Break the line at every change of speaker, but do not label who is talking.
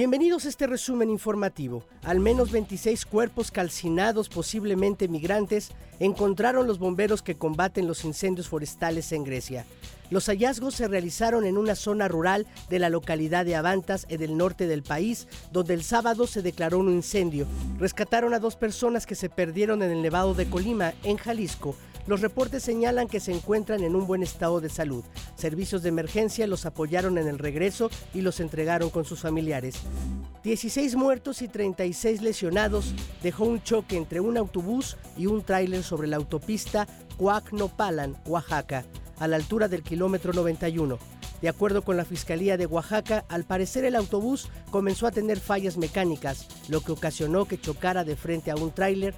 Bienvenidos a este resumen informativo. Al menos 26 cuerpos calcinados, posiblemente migrantes, encontraron los bomberos que combaten los incendios forestales en Grecia. Los hallazgos se realizaron en una zona rural de la localidad de Avantas, en el norte del país, donde el sábado se declaró un incendio. Rescataron a dos personas que se perdieron en el Nevado de Colima, en Jalisco, los reportes señalan que se encuentran en un buen estado de salud. Servicios de emergencia los apoyaron en el regreso y los entregaron con sus familiares. 16 muertos y 36 lesionados dejó un choque entre un autobús y un tráiler sobre la autopista Cuacnopalan, Oaxaca, a la altura del kilómetro 91. De acuerdo con la Fiscalía de Oaxaca, al parecer el autobús comenzó a tener fallas mecánicas, lo que ocasionó que chocara de frente a un tráiler